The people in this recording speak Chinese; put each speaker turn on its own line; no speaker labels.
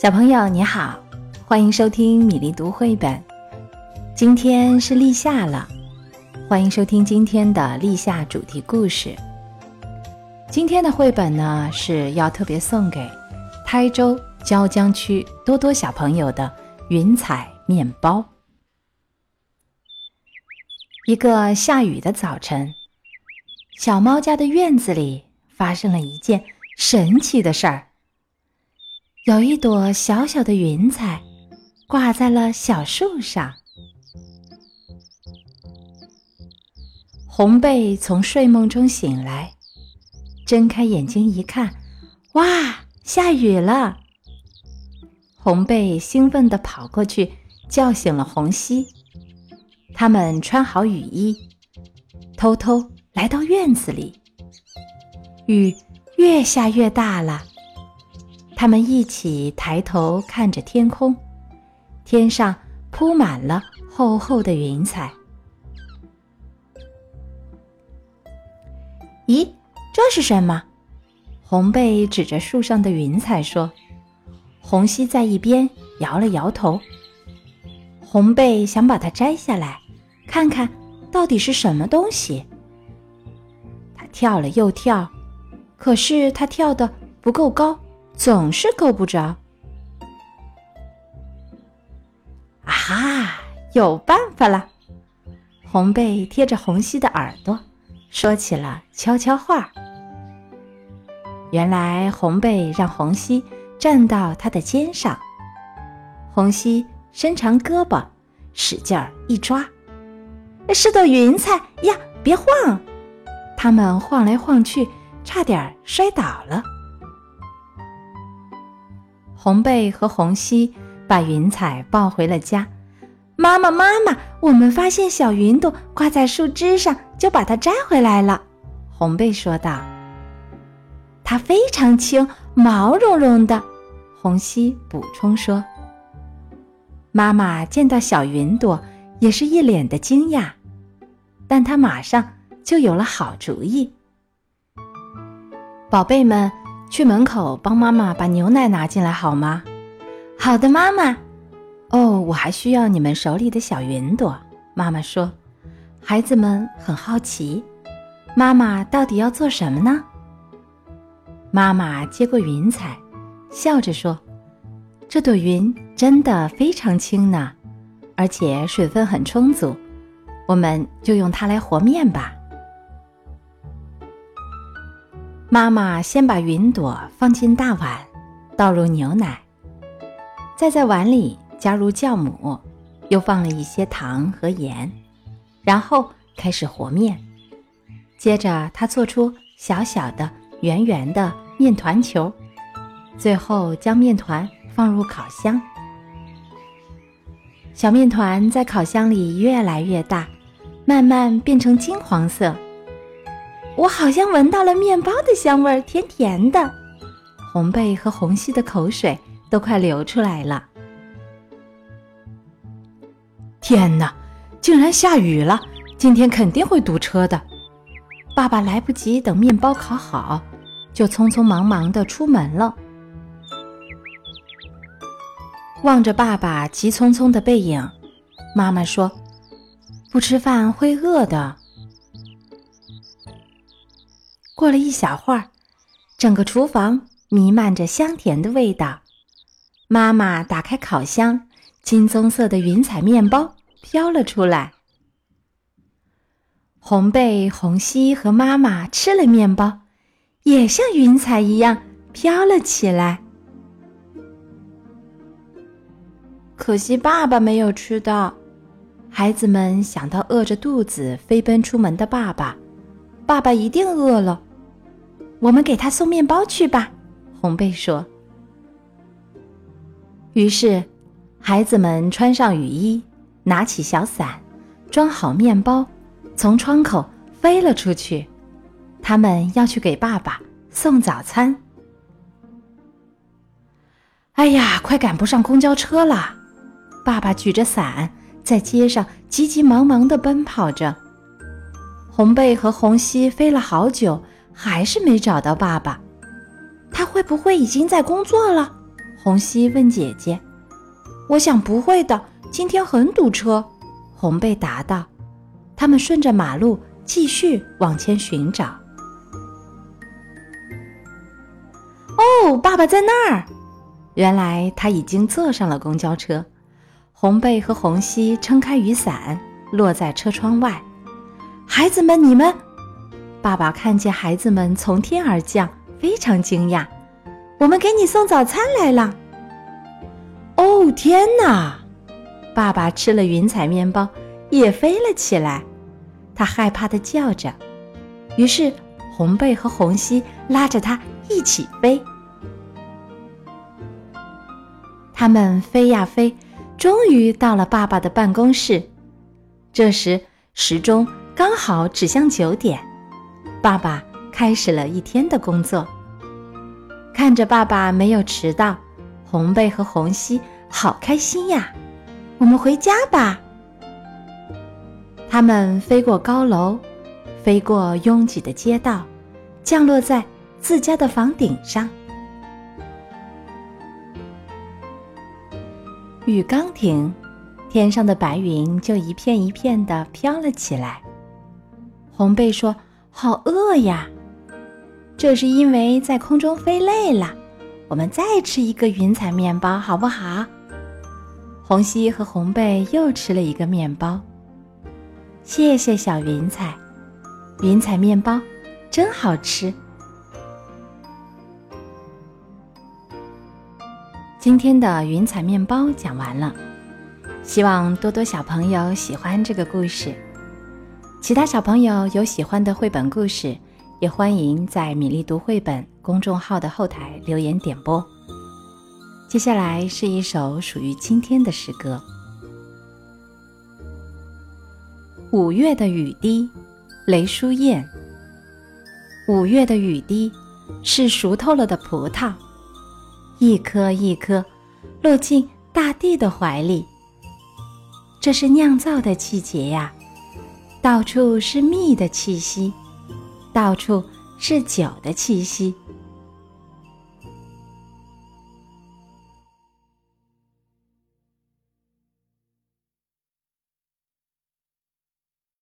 小朋友你好，欢迎收听米粒读绘本。今天是立夏了，欢迎收听今天的立夏主题故事。今天的绘本呢是要特别送给台州椒江区多多小朋友的云彩面包。一个下雨的早晨，小猫家的院子里发生了一件神奇的事儿。有一朵小小的云彩，挂在了小树上。红贝从睡梦中醒来，睁开眼睛一看，哇，下雨了！红贝兴奋地跑过去，叫醒了红西。他们穿好雨衣，偷偷来到院子里。雨越下越大了。他们一起抬头看着天空，天上铺满了厚厚的云彩。咦，这是什么？红贝指着树上的云彩说：“红熙在一边摇了摇头。”红贝想把它摘下来，看看到底是什么东西。他跳了又跳，可是他跳的不够高。总是够不着。啊，有办法了！红贝贴着红西的耳朵，说起了悄悄话。原来红贝让红西站到他的肩上，红西伸长胳膊，使劲儿一抓，是朵云彩呀！别晃！他们晃来晃去，差点摔倒了。红贝和红西把云彩抱回了家。妈妈，妈妈，我们发现小云朵挂在树枝上，就把它摘回来了。红贝说道：“它非常轻，毛茸茸的。”红熙补充说。妈妈见到小云朵，也是一脸的惊讶，但她马上就有了好主意。宝贝们。去门口帮妈妈把牛奶拿进来好吗？好的，妈妈。哦，我还需要你们手里的小云朵。妈妈说：“孩子们很好奇，妈妈到底要做什么呢？”妈妈接过云彩，笑着说：“这朵云真的非常轻呢，而且水分很充足，我们就用它来和面吧。”妈妈先把云朵放进大碗，倒入牛奶，再在碗里加入酵母，又放了一些糖和盐，然后开始和面。接着，她做出小小的、圆圆的面团球，最后将面团放入烤箱。小面团在烤箱里越来越大，慢慢变成金黄色。我好像闻到了面包的香味儿，甜甜的。红贝和红西的口水都快流出来了。天哪，竟然下雨了！今天肯定会堵车的。爸爸来不及等面包烤好，就匆匆忙忙的出门了。望着爸爸急匆匆的背影，妈妈说：“不吃饭会饿的。”过了一小会儿，整个厨房弥漫着香甜的味道。妈妈打开烤箱，金棕色的云彩面包飘了出来。红贝、红西和妈妈吃了面包，也像云彩一样飘了起来。可惜爸爸没有吃到。孩子们想到饿着肚子飞奔出门的爸爸，爸爸一定饿了。我们给他送面包去吧，红贝说。于是，孩子们穿上雨衣，拿起小伞，装好面包，从窗口飞了出去。他们要去给爸爸送早餐。哎呀，快赶不上公交车了！爸爸举着伞在街上急急忙忙的奔跑着。红贝和红西飞了好久。还是没找到爸爸，他会不会已经在工作了？红熙问姐姐：“我想不会的，今天很堵车。”红贝答道。他们顺着马路继续往前寻找。哦，爸爸在那儿！原来他已经坐上了公交车。红贝和红熙撑开雨伞，落在车窗外。孩子们，你们！爸爸看见孩子们从天而降，非常惊讶。我们给你送早餐来了。哦，天哪！爸爸吃了云彩面包，也飞了起来。他害怕的叫着，于是红贝和红西拉着他一起飞。他们飞呀飞，终于到了爸爸的办公室。这时时钟刚好指向九点，爸爸开始了一天的工作。看着爸爸没有迟到，红贝和红西好开心呀！我们回家吧。他们飞过高楼，飞过拥挤的街道，降落在自家的房顶上。雨刚停，天上的白云就一片一片的飘了起来。红贝说：“好饿呀！”这是因为在空中飞累了。我们再吃一个云彩面包，好不好？红熙和红贝又吃了一个面包。谢谢小云彩，云彩面包真好吃。今天的云彩面包讲完了，希望多多小朋友喜欢这个故事。其他小朋友有喜欢的绘本故事，也欢迎在米粒读绘本公众号的后台留言点播。接下来是一首属于今天的诗歌。五月的雨滴，雷淑燕。五月的雨滴是熟透了的葡萄，一颗一颗落进大地的怀里。这是酿造的季节呀，到处是蜜的气息，到处是酒的气息。